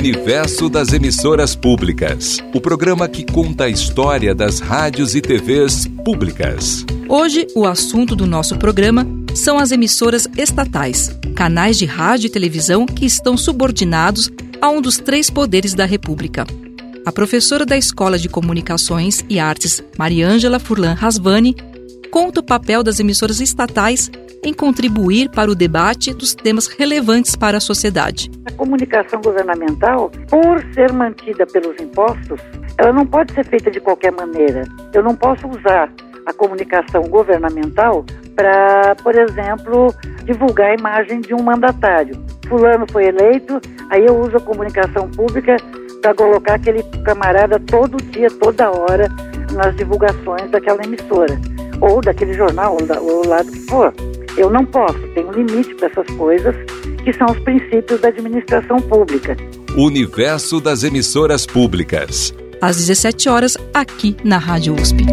Universo das Emissoras Públicas. O programa que conta a história das rádios e TVs públicas. Hoje, o assunto do nosso programa são as emissoras estatais, canais de rádio e televisão que estão subordinados a um dos três poderes da República. A professora da Escola de Comunicações e Artes, Mariângela Furlan Rasvani, conta o papel das emissoras estatais em contribuir para o debate dos temas relevantes para a sociedade. A comunicação governamental, por ser mantida pelos impostos, ela não pode ser feita de qualquer maneira. Eu não posso usar a comunicação governamental para, por exemplo, divulgar a imagem de um mandatário. Fulano foi eleito, aí eu uso a comunicação pública para colocar aquele camarada todo dia, toda hora, nas divulgações daquela emissora, ou daquele jornal, ou, lá do que for. Eu não posso, tem um limite para essas coisas, que são os princípios da administração pública. Universo das emissoras públicas. Às 17 horas, aqui na Rádio USP.